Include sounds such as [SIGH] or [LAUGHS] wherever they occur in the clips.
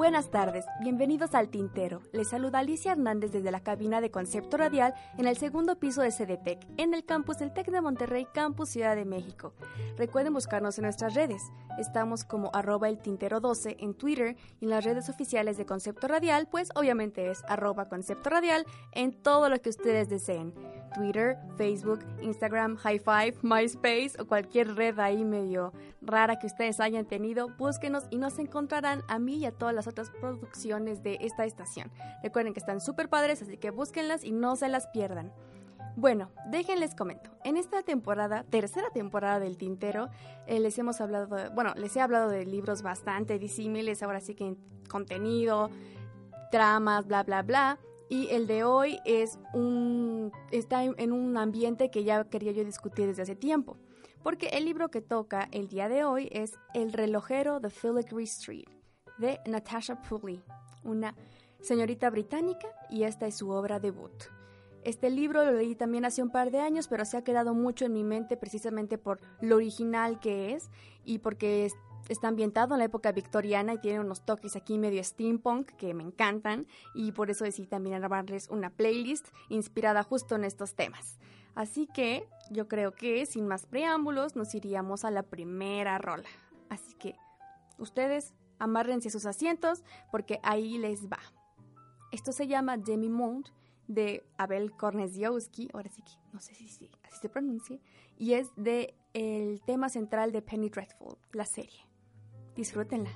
Buenas tardes, bienvenidos al Tintero. Les saluda Alicia Hernández desde la cabina de Concepto Radial en el segundo piso de CDTEC, en el campus del TEC de Monterrey, Campus Ciudad de México. Recuerden buscarnos en nuestras redes. Estamos como arroba el tintero 12 en Twitter y en las redes oficiales de Concepto Radial, pues obviamente es arroba Concepto Radial en todo lo que ustedes deseen. Twitter, Facebook, Instagram, High Five, MySpace o cualquier red ahí medio rara que ustedes hayan tenido, búsquenos y nos encontrarán a mí y a todas las otras producciones de esta estación. Recuerden que están súper padres, así que búsquenlas y no se las pierdan. Bueno, déjenles comento. En esta temporada, tercera temporada del Tintero, eh, les hemos hablado, bueno, les he hablado de libros bastante disímiles, ahora sí que contenido, tramas, bla, bla, bla. Y el de hoy es un, está en un ambiente que ya quería yo discutir desde hace tiempo. Porque el libro que toca el día de hoy es El relojero de Filigree Street, de Natasha Pulley, una señorita británica, y esta es su obra debut. Este libro lo leí también hace un par de años, pero se ha quedado mucho en mi mente precisamente por lo original que es y porque está ambientado en la época victoriana y tiene unos toques aquí medio steampunk que me encantan y por eso decidí también grabarles una playlist inspirada justo en estos temas. Así que yo creo que sin más preámbulos nos iríamos a la primera rola. Así que ustedes amárrense sus asientos porque ahí les va. Esto se llama Demi Monde de Abel Kornesiowski, ahora sí que no sé si, si así se pronuncia, y es de el tema central de Penny Dreadful, la serie. Disfrútenla.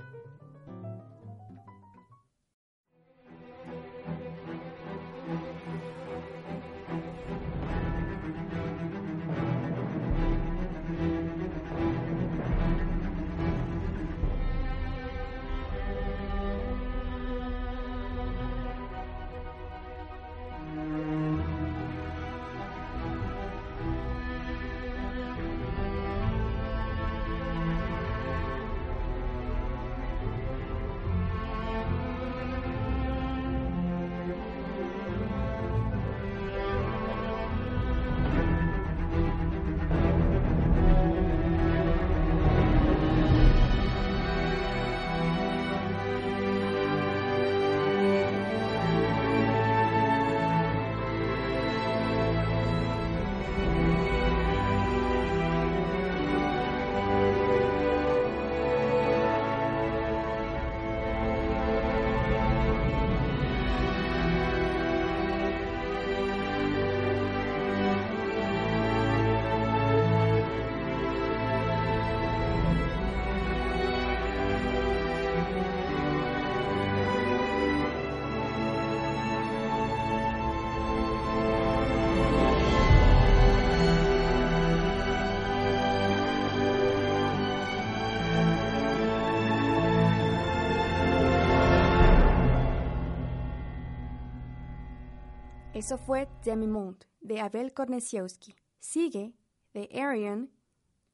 Eso fue Demi-Monde de Abel Kornesiowski. Sigue de Arian,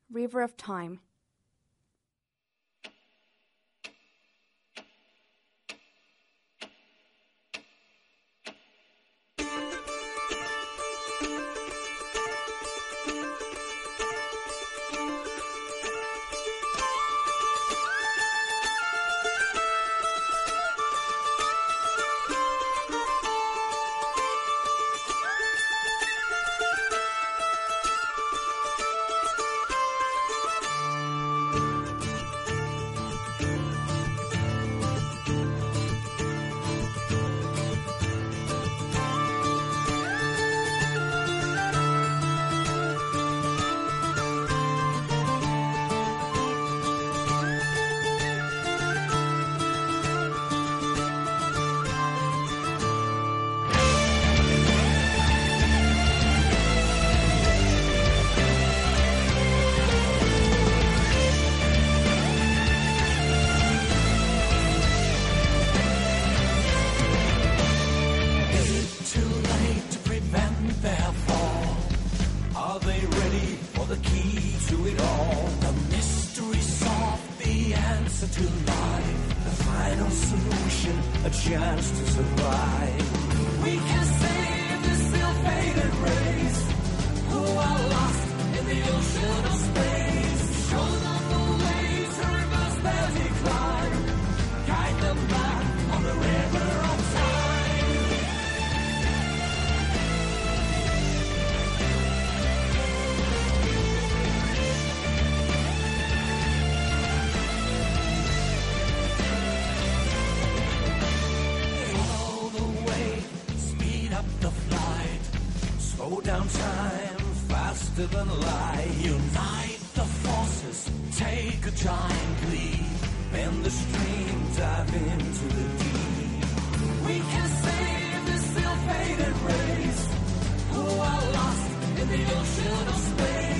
River of Time. Than lie. Unite the forces, take a giant leap, bend the stream, dive into the deep. We can save this ill-fated race who are lost in the ocean of space.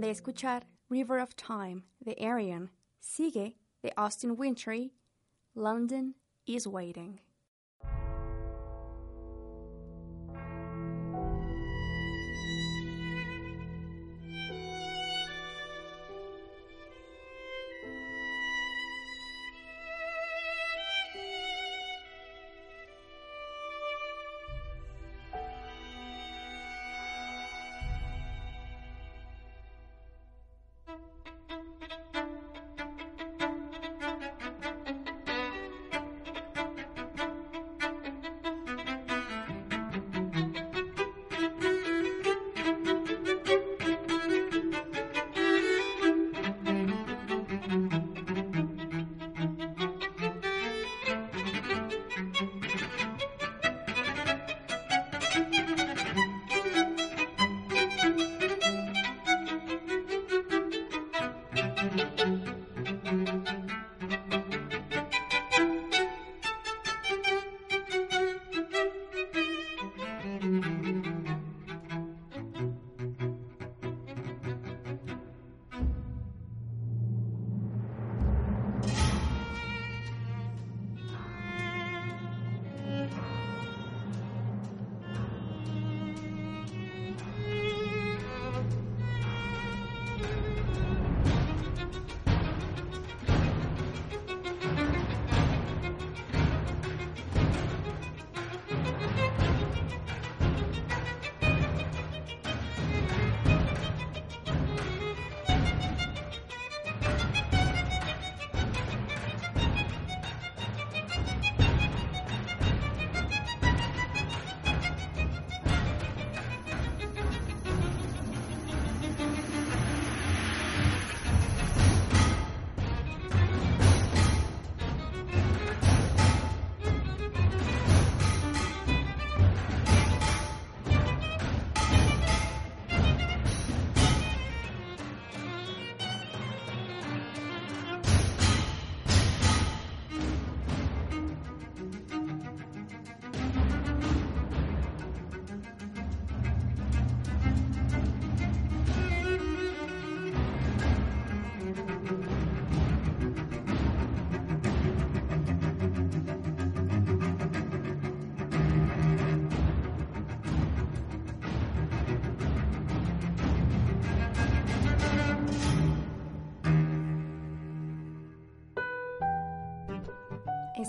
Acaban de escuchar River of Time de Arian. Sigue de Austin Wintry. London is waiting.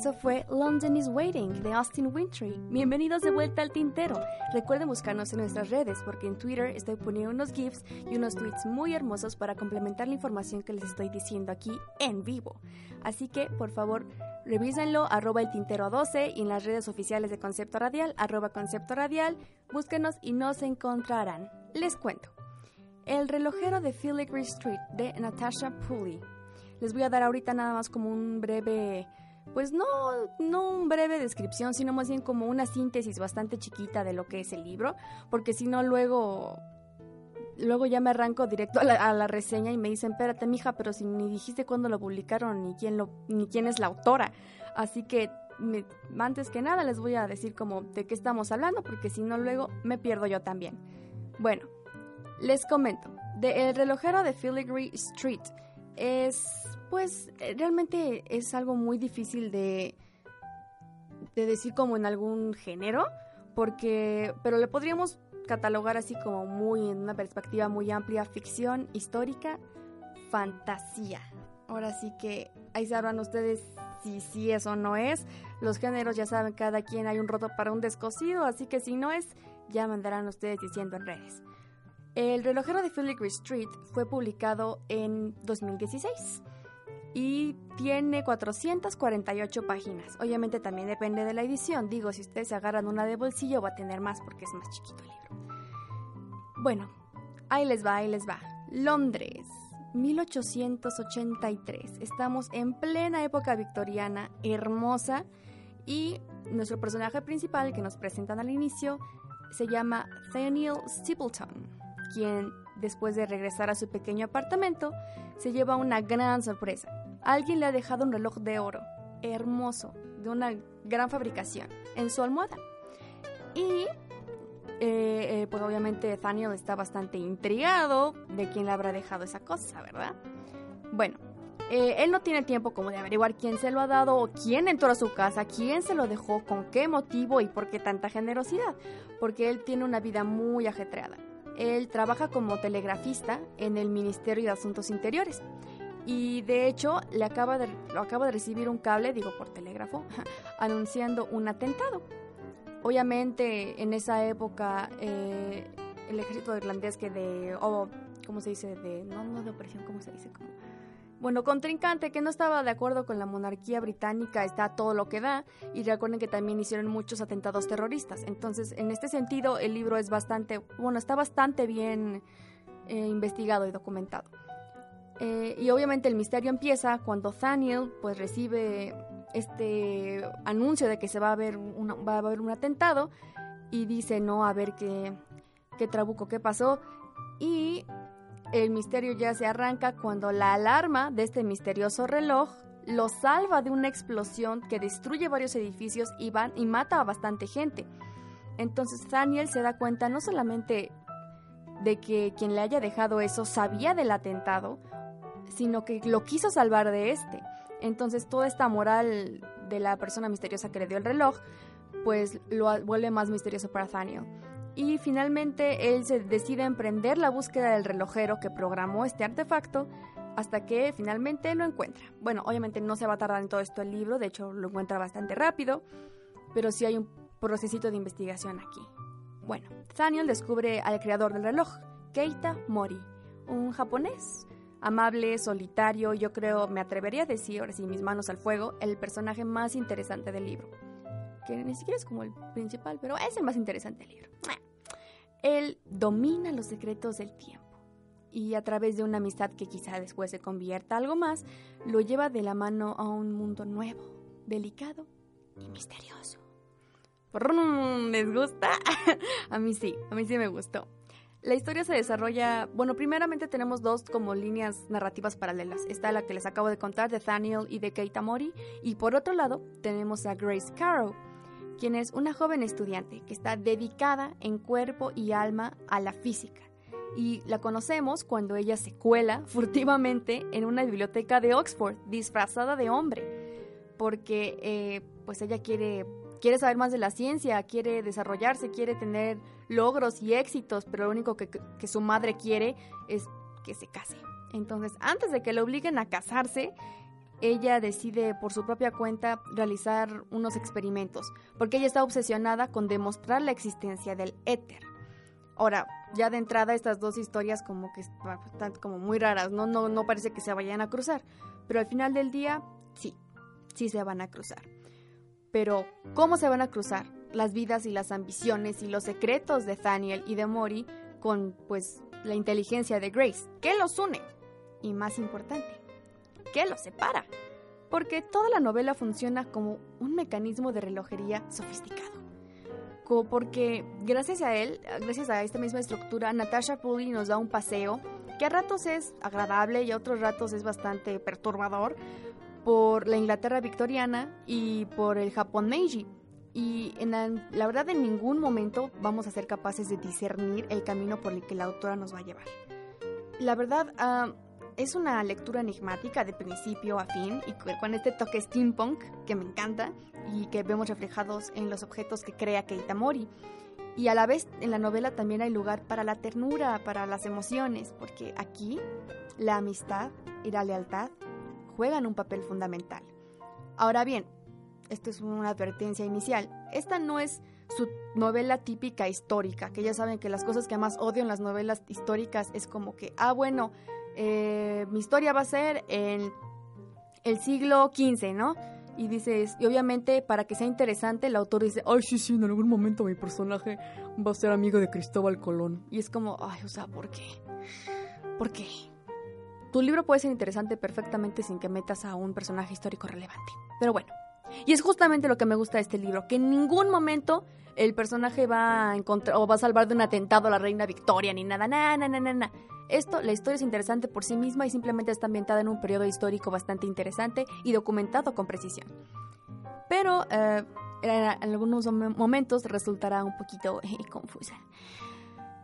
Eso fue London is Waiting de Austin Wintry. Bienvenidos de vuelta al tintero. Recuerden buscarnos en nuestras redes porque en Twitter estoy poniendo unos GIFs y unos tweets muy hermosos para complementar la información que les estoy diciendo aquí en vivo. Así que, por favor, revísenlo, arroba el tintero 12 y en las redes oficiales de Concepto Radial, arroba Concepto Radial, búsquenos y nos encontrarán. Les cuento. El relojero de Filigree Street de Natasha Pulley. Les voy a dar ahorita nada más como un breve pues no, no un breve descripción, sino más bien como una síntesis bastante chiquita de lo que es el libro, porque si no luego luego ya me arranco directo a la, reseña y me dicen, espérate, mija, pero si ni dijiste cuándo lo publicaron ni quién, lo, ni quién es la autora. Así que antes que nada les voy a decir como de qué estamos hablando, porque si no luego me pierdo yo también. Bueno, les comento. De El relojero de Filigree Street es pues eh, realmente es algo muy difícil de, de decir como en algún género, porque, pero le podríamos catalogar así como muy en una perspectiva muy amplia, ficción histórica, fantasía. Ahora sí que ahí sabrán ustedes si sí es o no es. Los géneros ya saben, cada quien hay un roto para un descosido, así que si no es, ya mandarán ustedes diciendo en redes. El relojero de Filigree Street fue publicado en 2016 y tiene 448 páginas. Obviamente también depende de la edición. Digo, si ustedes agarran una de bolsillo va a tener más porque es más chiquito el libro. Bueno, ahí les va, ahí les va. Londres, 1883. Estamos en plena época victoriana, hermosa, y nuestro personaje principal que nos presentan al inicio se llama Daniel Stapleton, quien después de regresar a su pequeño apartamento se lleva una gran sorpresa Alguien le ha dejado un reloj de oro, hermoso, de una gran fabricación, en su almohada. Y eh, eh, pues obviamente Daniel está bastante intrigado de quién le habrá dejado esa cosa, ¿verdad? Bueno, eh, él no tiene tiempo como de averiguar quién se lo ha dado o quién entró a su casa, quién se lo dejó, con qué motivo y por qué tanta generosidad, porque él tiene una vida muy ajetreada. Él trabaja como telegrafista en el Ministerio de Asuntos Interiores y de hecho le acaba de, lo acaba de recibir un cable, digo por telégrafo, [LAUGHS] anunciando un atentado. Obviamente en esa época eh, el ejército irlandés que de, o ¿cómo se dice? De, no, no de opresión, ¿cómo se dice? Como, bueno, contrincante que no estaba de acuerdo con la monarquía británica está todo lo que da y recuerden que también hicieron muchos atentados terroristas. Entonces, en este sentido, el libro es bastante, bueno, está bastante bien eh, investigado y documentado. Eh, y obviamente el misterio empieza cuando Daniel pues recibe este anuncio de que se va a va a haber un atentado y dice no a ver qué qué trabuco qué pasó y el misterio ya se arranca cuando la alarma de este misterioso reloj lo salva de una explosión que destruye varios edificios y, van, y mata a bastante gente. Entonces Daniel se da cuenta no solamente de que quien le haya dejado eso sabía del atentado sino que lo quiso salvar de este. Entonces toda esta moral de la persona misteriosa que le dio el reloj, pues lo vuelve más misterioso para Daniel. Y finalmente él se decide emprender la búsqueda del relojero que programó este artefacto hasta que finalmente lo encuentra. Bueno, obviamente no se va a tardar en todo esto el libro, de hecho lo encuentra bastante rápido, pero sí hay un procesito de investigación aquí. Bueno, Daniel descubre al creador del reloj, Keita Mori, un japonés amable, solitario, yo creo, me atrevería a decir, ahora sí, mis manos al fuego, el personaje más interesante del libro. Que ni siquiera es como el principal, pero es el más interesante del libro. Él domina los secretos del tiempo y a través de una amistad que quizá después se convierta algo más, lo lleva de la mano a un mundo nuevo, delicado y misterioso. ¿Les gusta? [LAUGHS] a mí sí, a mí sí me gustó. La historia se desarrolla, bueno, primeramente tenemos dos como líneas narrativas paralelas. Está la que les acabo de contar de Daniel y de Keita Mori, y por otro lado tenemos a Grace Carrow, quien es una joven estudiante que está dedicada en cuerpo y alma a la física. Y la conocemos cuando ella se cuela [LAUGHS] furtivamente en una biblioteca de Oxford, disfrazada de hombre, porque eh, pues ella quiere quiere saber más de la ciencia, quiere desarrollarse, quiere tener logros y éxitos, pero lo único que, su madre quiere es que se case. Entonces, antes de que le obliguen a casarse, ella decide por su propia cuenta realizar unos experimentos, porque ella está obsesionada con demostrar la existencia del éter. Ahora, ya de entrada estas dos historias como que están como muy raras, ¿no? No, no parece que se vayan a cruzar, pero al final del día sí, sí se van a cruzar. Pero, ¿cómo se van a cruzar las vidas y las ambiciones y los secretos de Daniel y de Mori con, pues, la inteligencia de Grace? ¿Qué los une? Y más importante, ¿qué los separa? Porque toda la novela funciona como un mecanismo de relojería sofisticado. Como porque gracias a él, gracias a esta misma estructura, Natasha Pulley nos da un paseo que a ratos es agradable y a otros ratos es bastante perturbador, por la Inglaterra victoriana y por el Japón Meiji. Y en la, verdad en ningún momento vamos a ser capaces de discernir el camino por el que la autora nos va a llevar. La verdad ah, es una lectura enigmática de principio a fin y con este toque steampunk que me encanta y que vemos reflejados en los objetos que crea Keita Mori. Y a la vez en la novela también hay lugar para la ternura, para las emociones, porque aquí la amistad y la lealtad juegan un papel fundamental. Ahora bien, esto es una advertencia inicial, esta no es su novela típica histórica, que ya saben que las cosas que más odio en las novelas históricas es como que, ah, bueno, eh, mi historia va a ser en el siglo XV, ¿no? Y dices, y obviamente para que sea interesante, el autor dice, ay, sí, sí, en algún momento mi personaje va a ser amigo de Cristóbal Colón. Y es como, ay, o sea, ¿por qué? ¿Por qué? Tu libro puede ser interesante perfectamente sin que metas a un personaje histórico relevante. Pero bueno, y es justamente lo que me gusta de este libro, que en ningún momento el personaje va a encontrar o va a salvar de un atentado a la reina Victoria ni nada, nada, nada, nada. Esto, la historia es interesante por sí misma y simplemente está ambientada en un periodo histórico bastante interesante y documentado con precisión. Pero eh, en algunos momentos resultará un poquito confusa.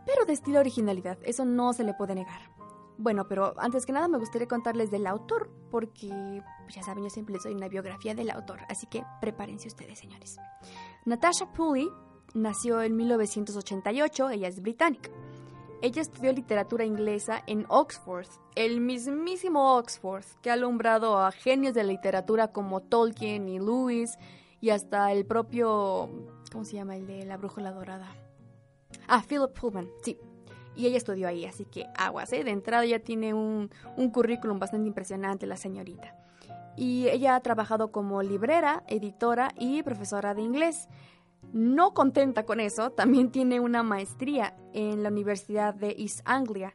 Pero de estilo originalidad, eso no se le puede negar. Bueno, pero antes que nada me gustaría contarles del autor, porque pues, ya saben, yo siempre les doy una biografía del autor, así que prepárense ustedes, señores. Natasha Pulley nació en 1988, ella es británica. Ella estudió literatura inglesa en Oxford, el mismísimo Oxford, que ha alumbrado a genios de la literatura como Tolkien y Lewis, y hasta el propio. ¿Cómo se llama? El de la brújula dorada. Ah, Philip Pullman, sí y ella estudió ahí, así que aguas, ¿eh? De entrada ya tiene un, un currículum bastante impresionante la señorita. Y ella ha trabajado como librera, editora y profesora de inglés. No contenta con eso, también tiene una maestría en la Universidad de East Anglia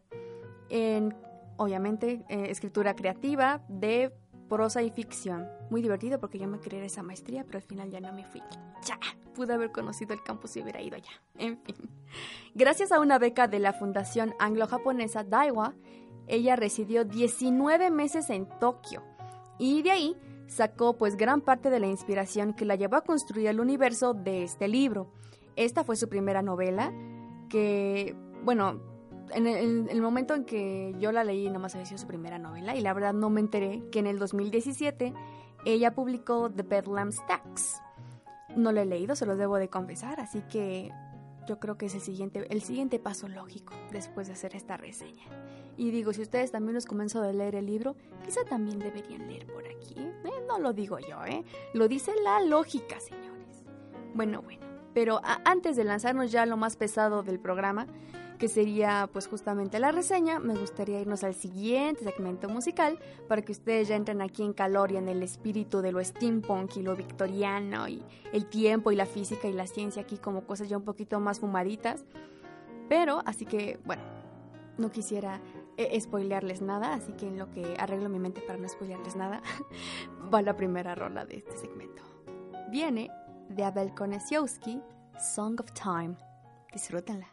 en, obviamente, eh, escritura creativa de prosa y ficción. Muy divertido porque yo me quería esa maestría, pero al final ya no me fui. ¡Ya! pude haber conocido el campus y hubiera ido allá. En fin. Gracias a una beca de la Fundación Anglo-Japonesa Daiwa, ella residió 19 meses en Tokio y de ahí sacó pues gran parte de la inspiración que la llevó a construir el universo de este libro. Esta fue su primera novela que, bueno, en el, momento en que yo la leí nomás había sido su primera novela y la verdad no me enteré que en el 2017 ella publicó The Bedlam Stacks, no lo he leído, se los debo de confesar, así que yo creo que es el siguiente, el siguiente paso lógico después de hacer esta reseña. Y digo, si ustedes también los comenzó a leer el libro, quizá también deberían leer por aquí. No lo digo yo, ¿eh? Lo dice la lógica, señores. Bueno, bueno. Pero antes de lanzarnos ya lo más pesado del programa, que sería pues justamente la reseña, me gustaría irnos al siguiente segmento musical para que ustedes ya entren aquí en calor y en el espíritu de lo steampunk y lo victoriano y el tiempo y la física y la ciencia aquí como cosas ya un poquito más fumaditas. Pero, así que, bueno, no quisiera eh, spoilearles nada, así que en lo que arreglo mi mente para no spoilearles nada, [LAUGHS] va la primera rola de este segmento. Viene de Abel Konesiowski, Song of Time. Disfrútenla.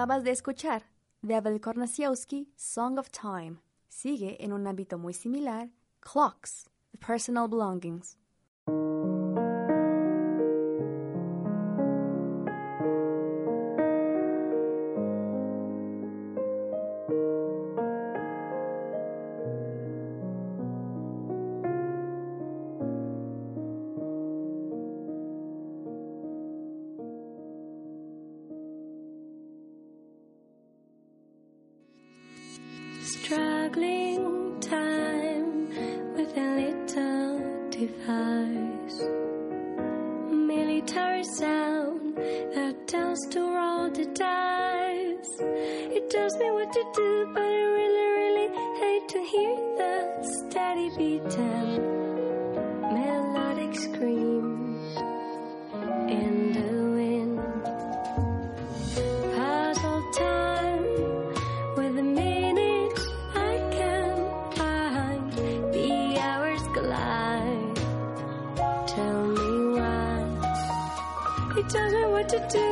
Acabas de escuchar de Abel Kornasiewski, Song of Time. Sigue en un ámbito muy similar, Clocks, The Personal Belongings. romantic. Military sound that tells to roll the dice. It tells me what to do, but I really, really hate to hear that steady beat and melodic scream in the to do.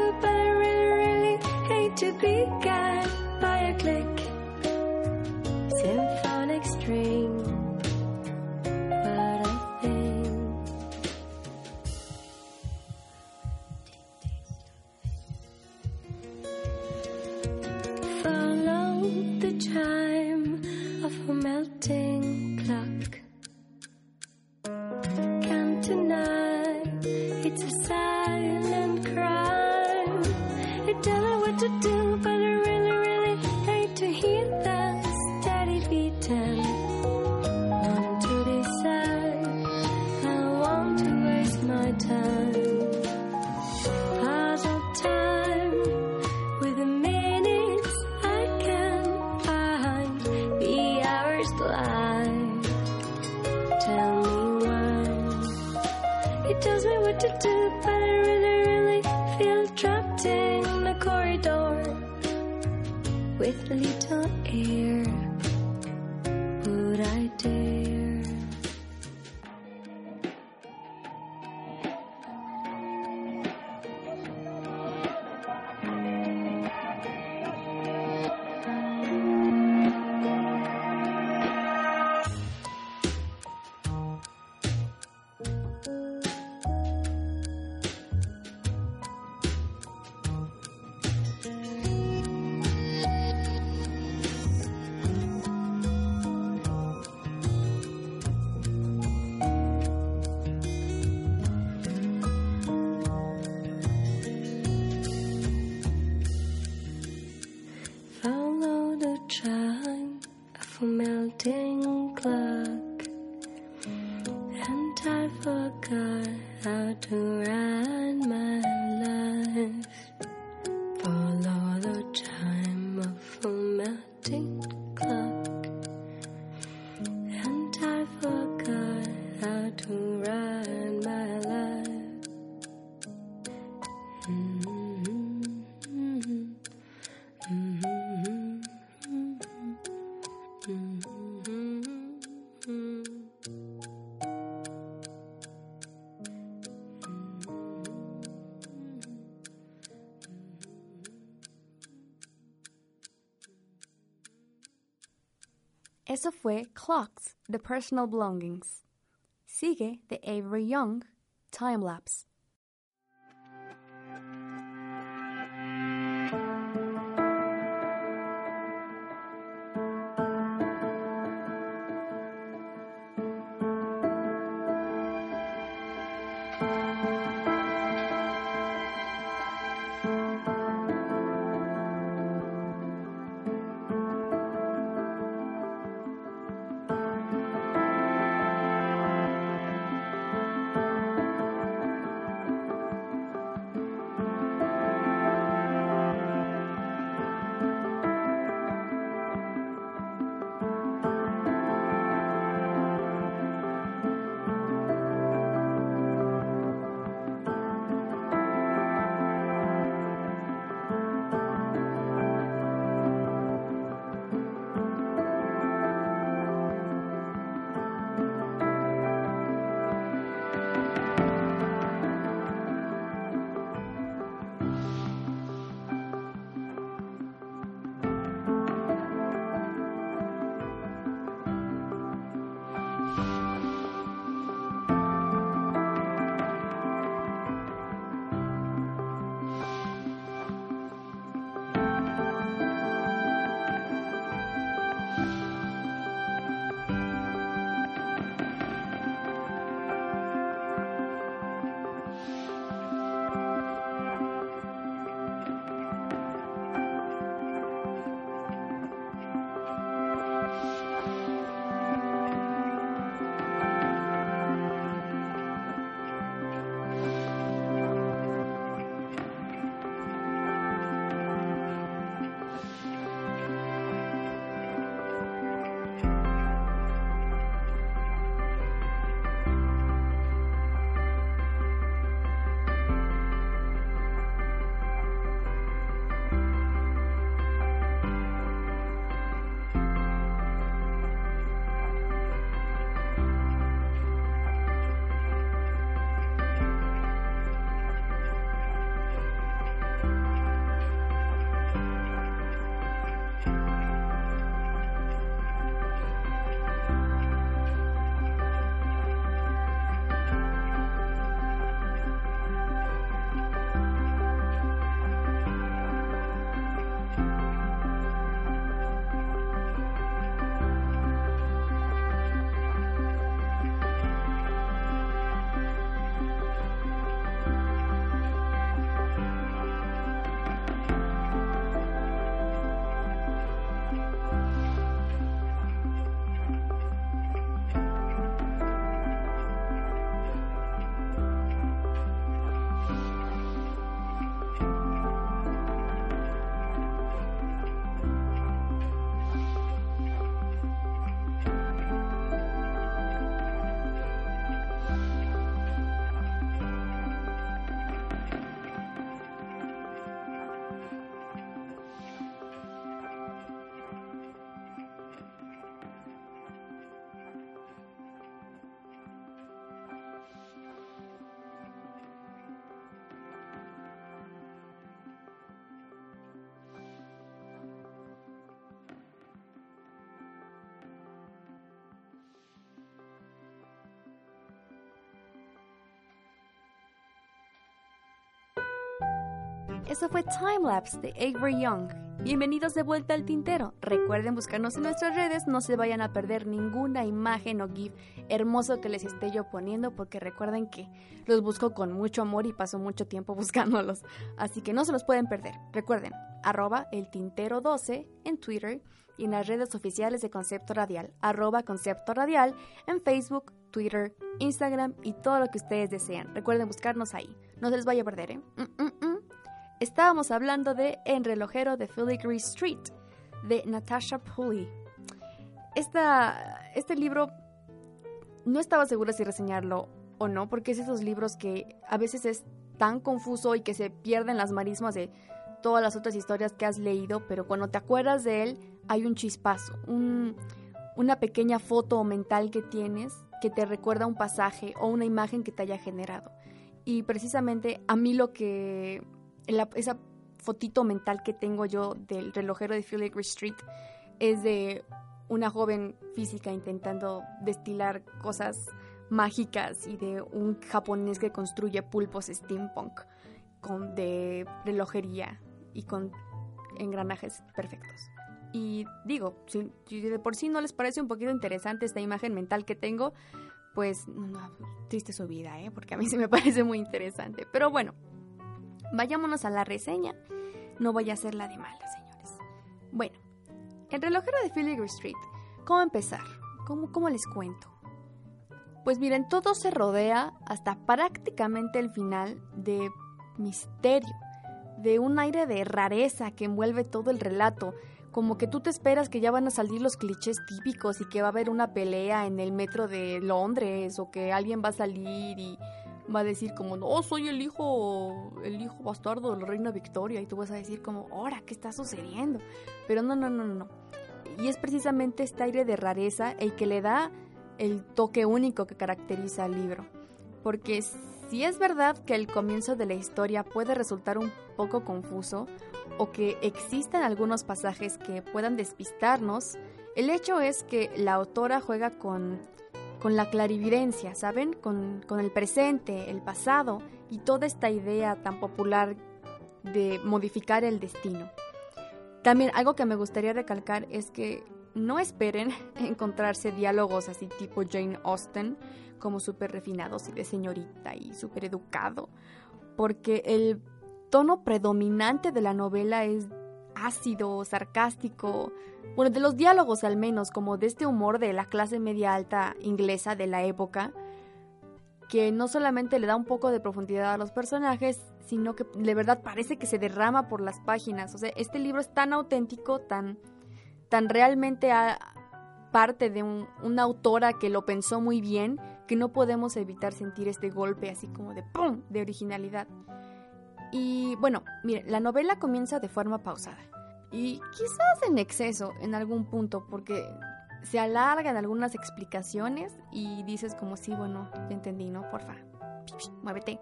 also fue clocks, the personal belongings. Sigue de Avery Young, time lapse. Eso fue Timelapse de Avery Young. Bienvenidos de vuelta al tintero. Recuerden buscarnos en nuestras redes, no se vayan a perder ninguna imagen o GIF hermoso que les esté yo poniendo, porque recuerden que los busco con mucho amor y paso mucho tiempo [LAUGHS] buscándolos. Así que no se los pueden perder. Recuerden, arroba el tintero 12 en Twitter y en las redes oficiales de Concepto Radial, arroba Concepto Radial en Facebook, Twitter, Instagram y todo lo que ustedes desean. Recuerden buscarnos ahí. No se les vaya a perder, ¿eh? Mm, mm, mm. Estábamos hablando de En relojero de Filigree Street, de Natasha Pulley. Este libro no estaba segura si reseñarlo o no, porque es esos libros que a veces es tan confuso y que se pierden las marismas de todas las otras historias que has leído, pero cuando te acuerdas de él hay un chispazo, un- una pequeña foto mental que tienes que te recuerda un pasaje o una imagen que te haya generado. Y precisamente a mí lo que, la- esa fotito mental que tengo yo del relojero de Filigree Street es de una joven física intentando destilar cosas mágicas y de un japonés que construye pulpos steampunk con de relojería y con engranajes perfectos. Y digo, si, de por sí no les parece un poquito interesante esta imagen mental que tengo, pues no, triste su vida, ¿eh? porque a mí sí me [LAUGHS] parece muy interesante. Pero bueno, vayámonos a la reseña. No voy a hacer la de mala, señores. Bueno, el relojero de Filigree Street. ¿Cómo empezar? ¿Cómo, ¿Cómo les cuento? Pues miren, todo se rodea hasta prácticamente el final de misterio, de un aire de rareza que envuelve todo el relato, como que tú te esperas que ya van a salir los clichés típicos y que va a haber una pelea en el metro de Londres o que alguien va a salir y va a decir como, no, soy el hijo, el hijo bastardo de la reina Victoria y tú vas a decir como, ahora, ¿qué está sucediendo? Pero no, no, no, no. Y es precisamente este aire de rareza el que le da el toque único que caracteriza al libro. Porque si es verdad que el comienzo de la historia puede resultar un poco confuso o que existan algunos pasajes que puedan despistarnos, el hecho es que la autora juega con, con la clarividencia, ¿saben? Con, con el presente, el pasado y toda esta idea tan popular de modificar el destino. También algo que me gustaría recalcar es que no esperen [LAUGHS] encontrarse diálogos así tipo Jane Austen, como súper refinados y de señorita y súper educado, porque el tono predominante de la novela es ácido, sarcástico, bueno, de los diálogos al menos, como de este humor de la clase media alta inglesa de la época, que no solamente le da un poco de profundidad a los personajes, sino que de verdad parece que se derrama por las páginas. O sea, este libro es tan auténtico, tan, tan realmente parte de un- una autora que lo pensó muy bien, que no podemos evitar sentir este golpe así como de ¡pum! de originalidad. Y bueno, mire, la novela comienza de forma pausada. Y quizás en exceso en algún punto, porque se alargan algunas explicaciones y dices como sí, bueno, ya entendí, ¿no? Porfa, muévete.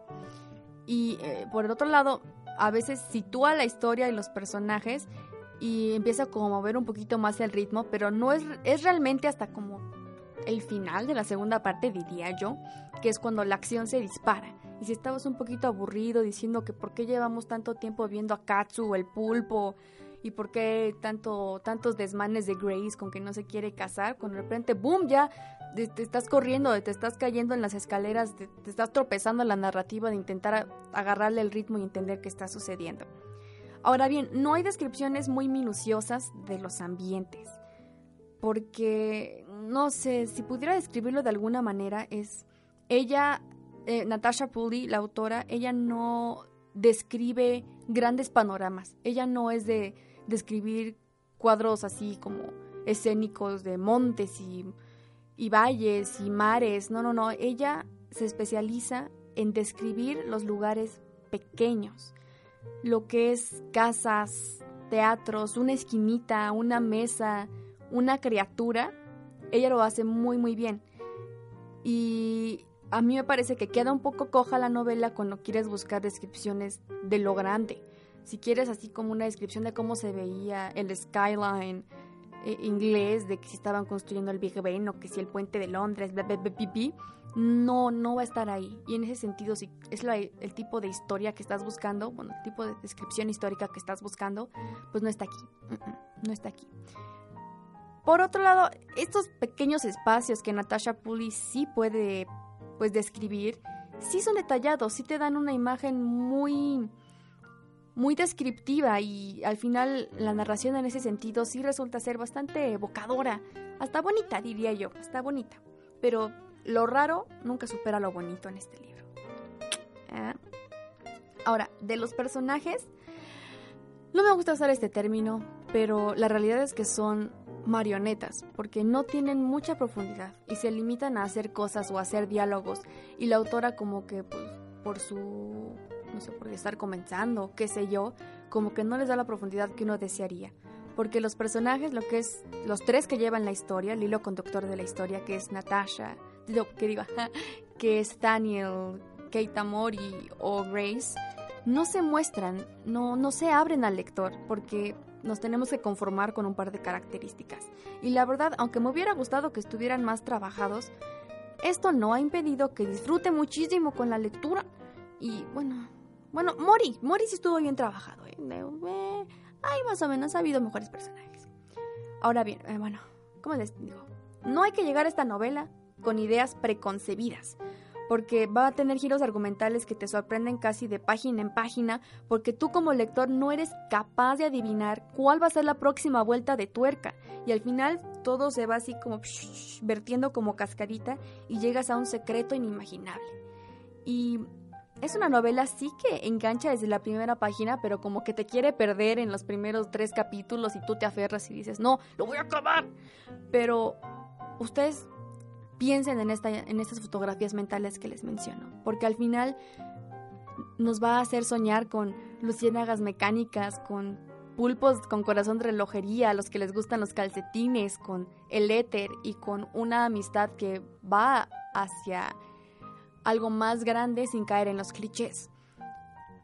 Y eh, por el otro lado, a veces sitúa la historia y los personajes y empieza como a mover un poquito más el ritmo, pero no es, es realmente hasta como el final de la segunda parte, diría yo, que es cuando la acción se dispara. Y si estabas un poquito aburrido diciendo que por qué llevamos tanto tiempo viendo a Katsu, el pulpo, y por qué tanto, tantos desmanes de Grace con que no se quiere casar, cuando de repente, ¡boom! ya te, estás corriendo, te estás cayendo en las escaleras, te, estás tropezando en la narrativa de intentar agarrarle el ritmo y entender qué está sucediendo. Ahora bien, no hay descripciones muy minuciosas de los ambientes, porque, no sé, si pudiera describirlo de alguna manera, es ella, eh, Natasha Pulley, la autora, ella no describe grandes panoramas, ella no es de describir cuadros así como escénicos de montes y, y valles y mares, no, no, no, ella se especializa en describir los lugares pequeños, lo que es casas, teatros, una esquinita, una mesa, una criatura, ella lo hace muy muy bien. Y a mí me parece que queda un poco coja la novela cuando quieres buscar descripciones de lo grande. Si quieres así como una descripción de cómo se veía el skyline, eh, inglés de que si estaban construyendo el Big Ben o que si el puente de Londres, no, no va a estar ahí. Y en ese sentido, si es el tipo de historia que estás buscando, bueno, el tipo de descripción histórica que estás buscando, pues no está aquí. No está aquí. Por otro lado, estos pequeños espacios que Natasha Pulley sí puede pues describir, sí son detallados, sí te dan una imagen muy muy descriptiva y al final la narración en ese sentido sí resulta ser bastante evocadora, hasta bonita diría yo, hasta bonita. Pero lo raro nunca supera lo bonito en este libro. Ah. Ahora, de los personajes, no me gusta usar este término, pero la realidad es que son marionetas, porque no tienen mucha profundidad y se limitan a hacer cosas o hacer diálogos y la autora como que pues, por su no sé, por estar comenzando, qué sé yo, como que no les da la profundidad que uno desearía. Porque los personajes, lo que es, los tres que llevan la historia, el hilo conductor de la historia, que es Natasha, lo que digo, [LAUGHS] que es Daniel, Kate Amori o Grace, no se muestran, no, no se abren al lector, porque nos tenemos que conformar con un par de características. Y la verdad, aunque me hubiera gustado que estuvieran más trabajados, esto no ha impedido que disfrute muchísimo con la lectura. Y bueno, bueno, Mori, Mori sí estuvo bien trabajado. ¿eh? Eh, ay, más o menos ha habido mejores personajes. Ahora bien, eh, bueno, ¿cómo les digo? No hay que llegar a esta novela con ideas preconcebidas, porque va a tener giros argumentales que te sorprenden casi de página en página, porque tú como lector no eres capaz de adivinar cuál va a ser la próxima vuelta de tuerca, y al final todo se va así como vertiendo como cascarita y llegas a un secreto inimaginable. Y es una novela sí que engancha desde la primera página, pero como que te quiere perder en los primeros tres capítulos y tú te aferras y dices, no, lo voy a acabar. Pero ustedes piensen en, esta, en estas fotografías mentales que les menciono, porque al final nos va a hacer soñar con luciérnagas mecánicas, con pulpos con corazón de relojería, a los que les gustan los calcetines, con el éter y con una amistad que va hacia algo más grande sin caer en los clichés.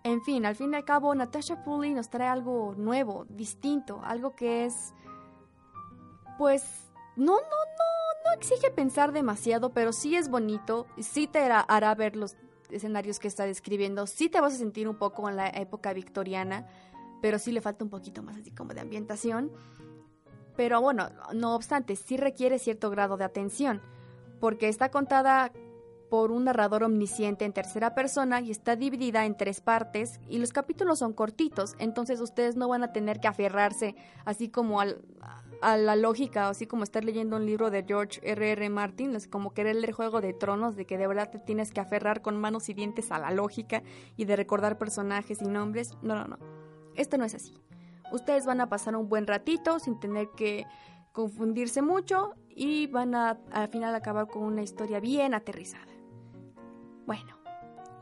En fin, al fin y al cabo, Natasha Pulley nos trae algo nuevo, distinto, algo que es, pues, no, no, no, no exige pensar demasiado, pero sí es bonito, sí te hará, ver los escenarios que está describiendo, sí te vas a sentir un poco en la época victoriana, pero sí le falta un poquito más así como de ambientación. Pero bueno, no obstante, sí requiere cierto grado de atención, porque está contada por un narrador omnisciente en tercera persona y está dividida en tres partes y los capítulos son cortitos, entonces ustedes no van a tener que aferrarse así como al- a la lógica, así como estar leyendo un libro de George R. R. Martin, es como querer leer Juego de Tronos, de que de verdad te tienes que aferrar con manos y dientes a la lógica y de recordar personajes y nombres. No, no, no. Esto no es así. Ustedes van a pasar un buen ratito sin tener que confundirse mucho y van a al final acabar con una historia bien aterrizada. Bueno,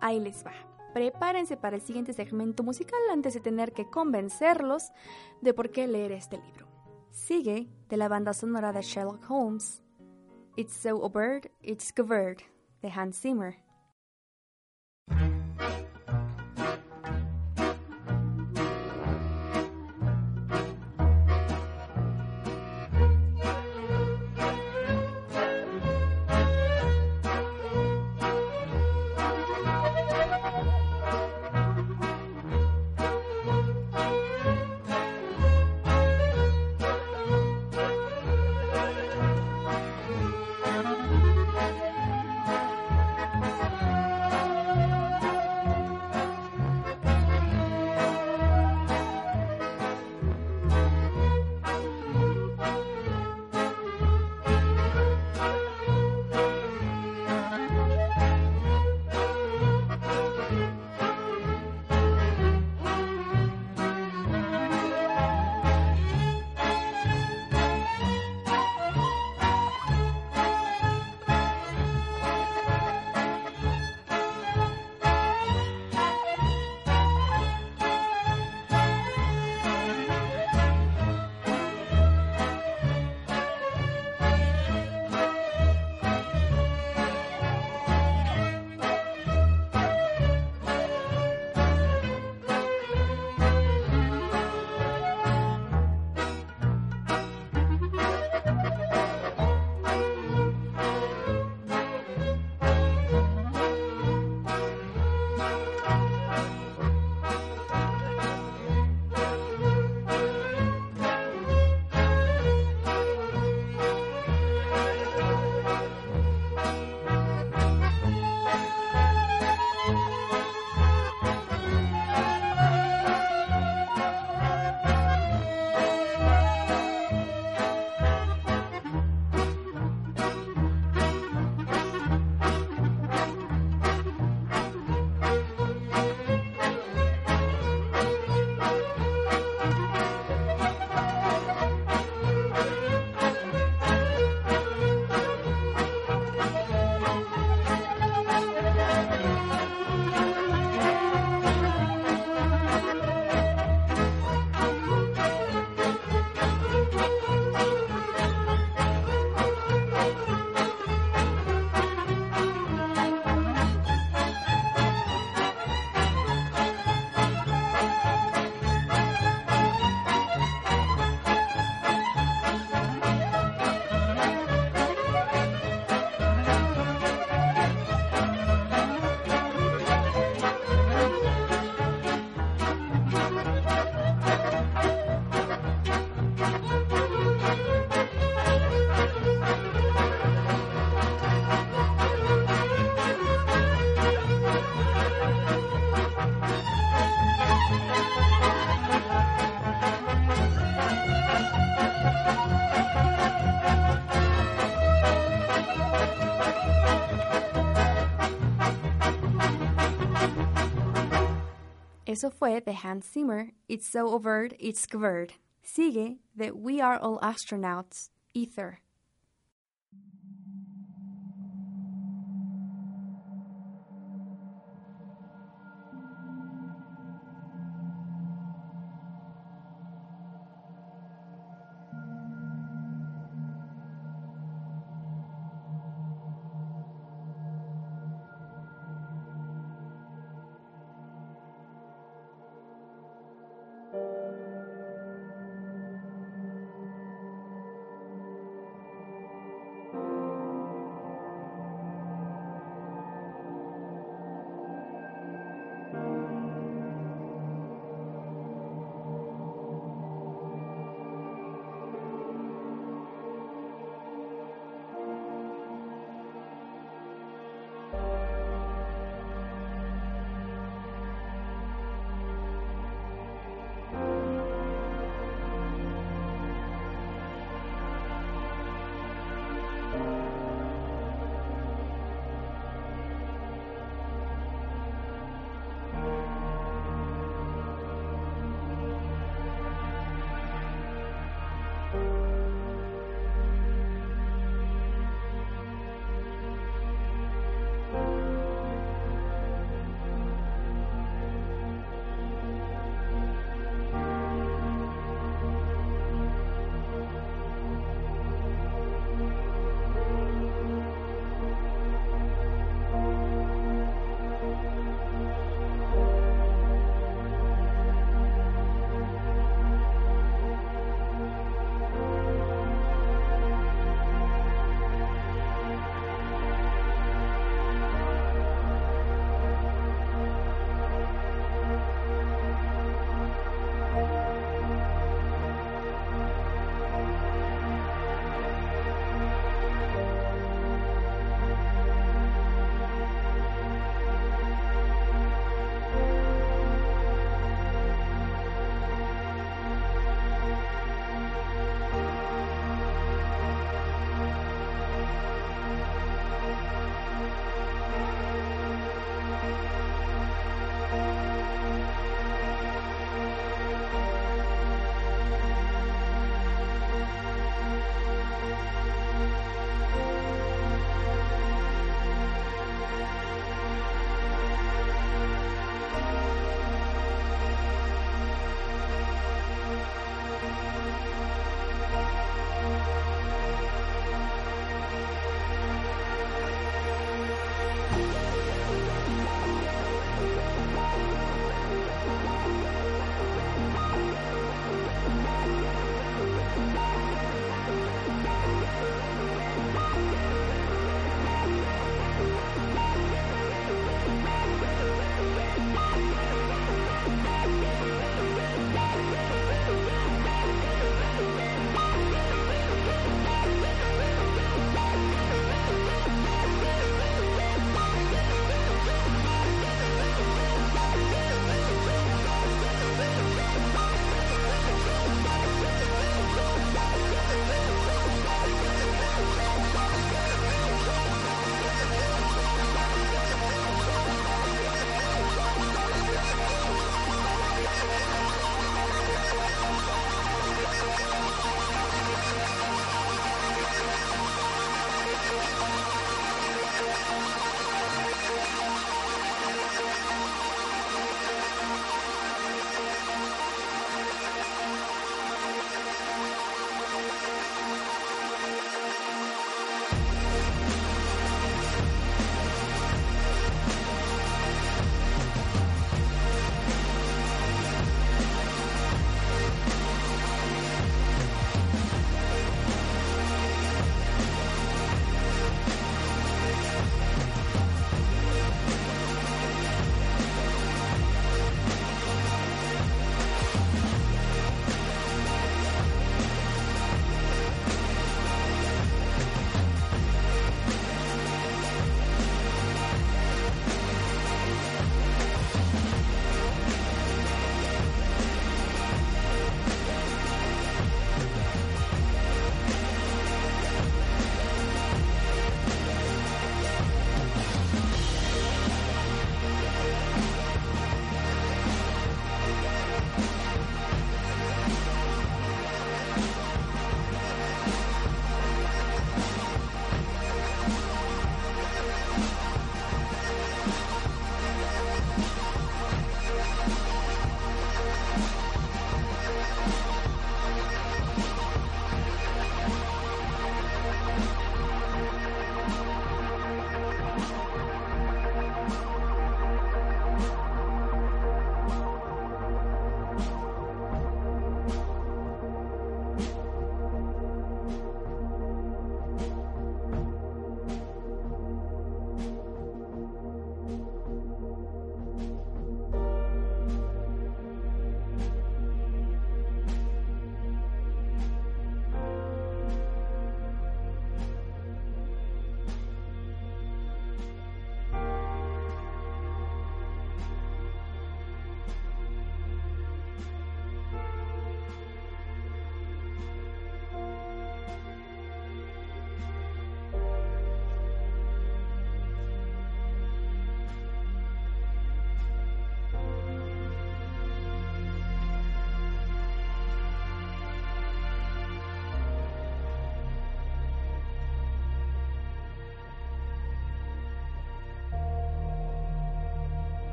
ahí les va. Prepárense para el siguiente segmento musical antes de tener que convencerlos de por qué leer este libro. Sigue de la banda sonora de Sherlock Holmes. It's so bird, it's covered, de Hans Zimmer. Eso fue de Hans Zimmer, It's So Overt, It's Covered. Sigue de We Are All Astronauts, Ether.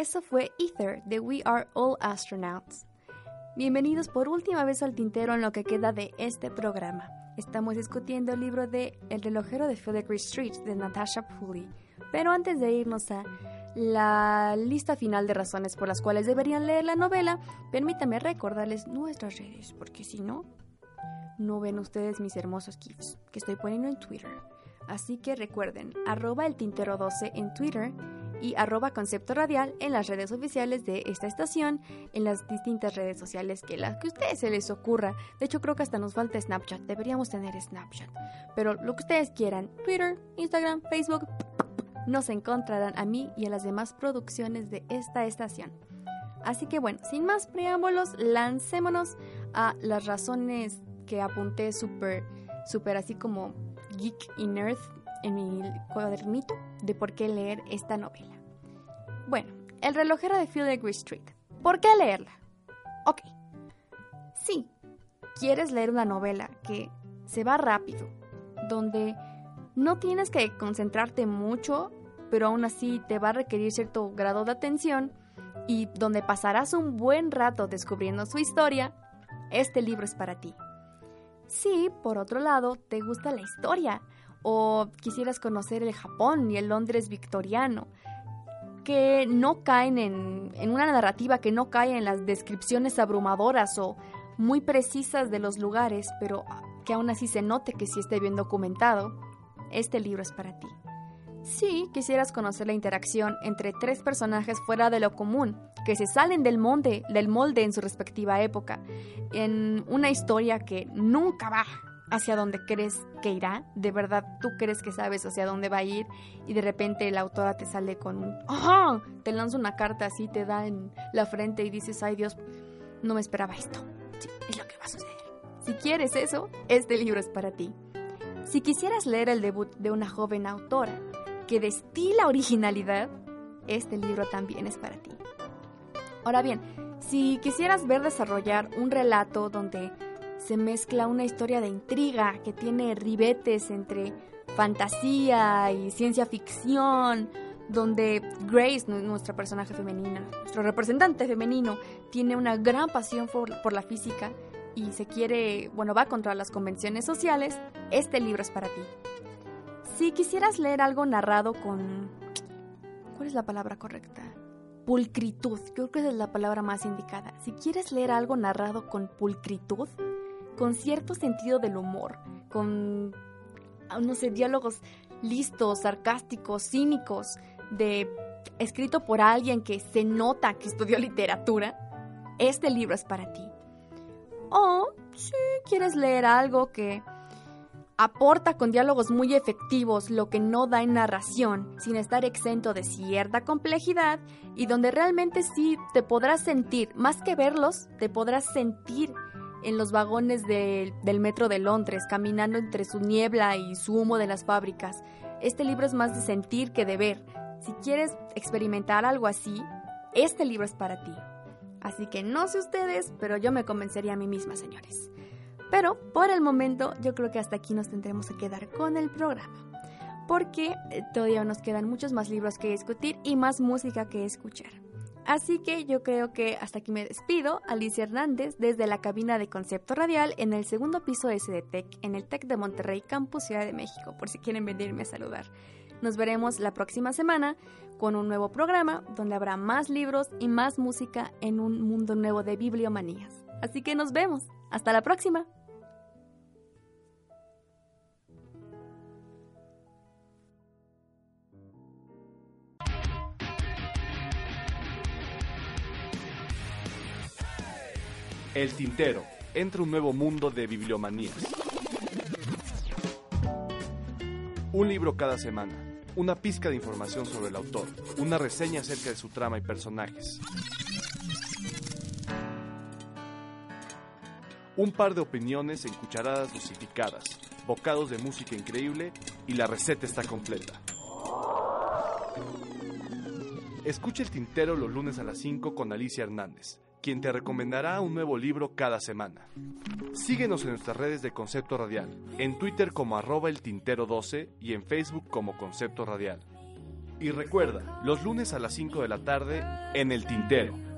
Eso fue Ether de We Are All Astronauts. Bienvenidos por última vez al tintero en lo que queda de este programa. Estamos discutiendo el libro de El relojero de Filigree Street de Natasha Pulley. Pero antes de irnos a la lista final de razones por las cuales deberían leer la novela, permítame recordarles nuestras redes, porque si no, no ven ustedes mis hermosos GIFs que estoy poniendo en Twitter. Así que recuerden, arroba el tintero 12 en Twitter y arroba concepto radial en las redes oficiales de esta estación, en las distintas redes sociales que las que a ustedes se les ocurra. De hecho, creo que hasta nos falta Snapchat. Deberíamos tener Snapchat. Pero lo que ustedes quieran, Twitter, Instagram, Facebook, nos encontrarán a mí y a las demás producciones de esta estación. Así que bueno, sin más preámbulos, lancémonos a las razones que apunté súper, súper así como geek y nerd en mi cuadernito de por qué leer esta novela. Bueno, El relojero de Filigree Street. ¿Por qué leerla? Ok. Sí, quieres leer una novela que se va rápido, donde no tienes que concentrarte mucho, pero aún así te va a requerir cierto grado de atención y donde pasarás un buen rato descubriendo su historia, este libro es para ti. Si, por otro lado, te gusta la historia o quisieras conocer el Japón y el Londres victoriano, que no caen en, una narrativa que no cae en las descripciones abrumadoras o muy precisas de los lugares, pero que aún así se note que sí esté bien documentado, este libro es para ti. Si quisieras conocer la interacción entre tres personajes fuera de lo común, que se salen del molde, del molde en su respectiva época, en una historia que nunca va hacia donde crees que irá, de verdad tú crees que sabes hacia dónde va a ir y de repente la autora te sale con un ¡Ajá! te lanza una carta así, te da en la frente y dices, ay Dios, no me esperaba esto. Sí, es lo que va a suceder. Si quieres eso, este libro es para ti. Si quisieras leer el debut de una joven autora que destila originalidad, este libro también es para ti. Ahora bien, si quisieras ver desarrollar un relato donde se mezcla una historia de intriga que tiene ribetes entre fantasía y ciencia ficción, donde Grace, nuestra personaje femenina, nuestro representante femenino, tiene una gran pasión por, la física y se quiere, bueno, va contra las convenciones sociales, este libro es para ti. Si quisieras leer algo narrado con... ¿Cuál es la palabra correcta? Pulcritud, creo que esa es la palabra más indicada. Si quieres leer algo narrado con pulcritud, con cierto sentido del humor, con, no sé, diálogos listos, sarcásticos, cínicos, de escrito por alguien que se nota que estudió literatura, este libro es para ti. O si quieres leer algo que aporta con diálogos muy efectivos lo que no da en narración, sin estar exento de cierta complejidad y donde realmente sí te podrás sentir, más que verlos, te podrás sentir en los vagones de, del metro de Londres, caminando entre su niebla y su humo de las fábricas. Este libro es más de sentir que de ver. Si quieres experimentar algo así, este libro es para ti. Así que no sé ustedes, pero yo me convencería a mí misma, señores. Pero por el momento yo creo que hasta aquí nos tendremos que quedar con el programa. Porque eh, todavía nos quedan muchos más libros que discutir y más música que escuchar. Así que yo creo que hasta aquí me despido. Alicia Hernández desde la cabina de Concepto Radial en el segundo piso de en el TEC de Monterrey, Campus Ciudad de México, por si quieren venirme a saludar. Nos veremos la próxima semana con un nuevo programa donde habrá más libros y más música en un mundo nuevo de bibliomanías. Así que nos vemos. Hasta la próxima. El Tintero. Entra un nuevo mundo de bibliomanías. Un libro cada semana. Una pizca de información sobre el autor. Una reseña acerca de su trama y personajes. Un par de opiniones en cucharadas dosificadas. Bocados de música increíble y la receta está completa. Escucha el tintero los lunes a las 5 con Alicia Hernández quien te recomendará un nuevo libro cada semana. Síguenos en nuestras redes de Concepto Radial, en Twitter como arroba el tintero 12 y en Facebook como Concepto Radial. Y recuerda, los lunes a las 5 de la tarde en el Tintero.